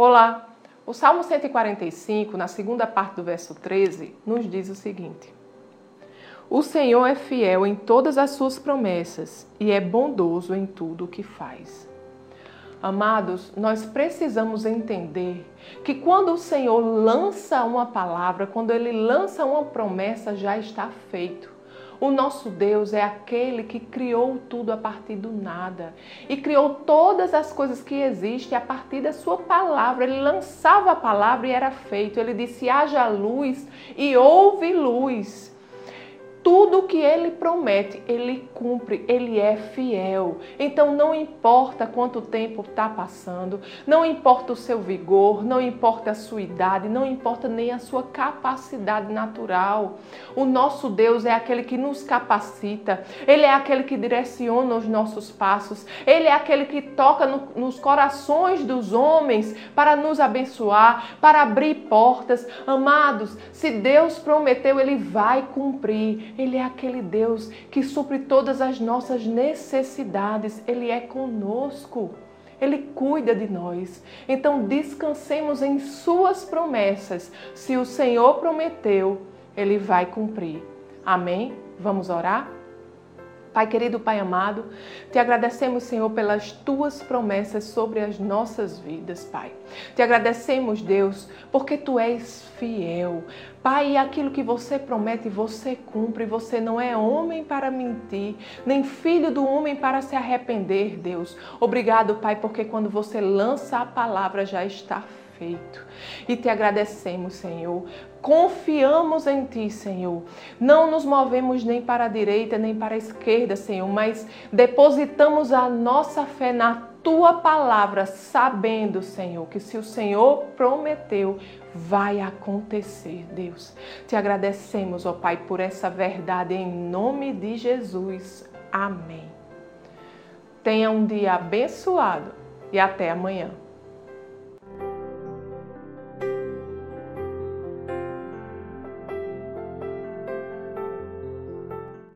Olá! O Salmo 145, na segunda parte do verso 13, nos diz o seguinte: O Senhor é fiel em todas as suas promessas e é bondoso em tudo o que faz. Amados, nós precisamos entender que quando o Senhor lança uma palavra, quando ele lança uma promessa, já está feito. O nosso Deus é aquele que criou tudo a partir do nada e criou todas as coisas que existem a partir da sua palavra. Ele lançava a palavra e era feito. Ele disse: haja luz e houve luz tudo que ele promete, ele cumpre, ele é fiel. Então não importa quanto tempo está passando, não importa o seu vigor, não importa a sua idade, não importa nem a sua capacidade natural. O nosso Deus é aquele que nos capacita, ele é aquele que direciona os nossos passos, ele é aquele que toca no, nos corações dos homens para nos abençoar, para abrir portas. Amados, se Deus prometeu, ele vai cumprir. Ele é aquele Deus que supre todas as nossas necessidades. Ele é conosco. Ele cuida de nós. Então descansemos em Suas promessas. Se o Senhor prometeu, Ele vai cumprir. Amém? Vamos orar? Pai querido, Pai amado, te agradecemos, Senhor, pelas tuas promessas sobre as nossas vidas, Pai. Te agradecemos, Deus, porque tu és fiel. Pai, aquilo que você promete, você cumpre. Você não é homem para mentir, nem filho do homem para se arrepender, Deus. Obrigado, Pai, porque quando você lança a palavra já está feito. E te agradecemos, Senhor. Confiamos em Ti, Senhor. Não nos movemos nem para a direita nem para a esquerda, Senhor, mas depositamos a nossa fé na Tua palavra, sabendo, Senhor, que se o Senhor prometeu, vai acontecer, Deus. Te agradecemos, ó Pai, por essa verdade em nome de Jesus. Amém. Tenha um dia abençoado e até amanhã.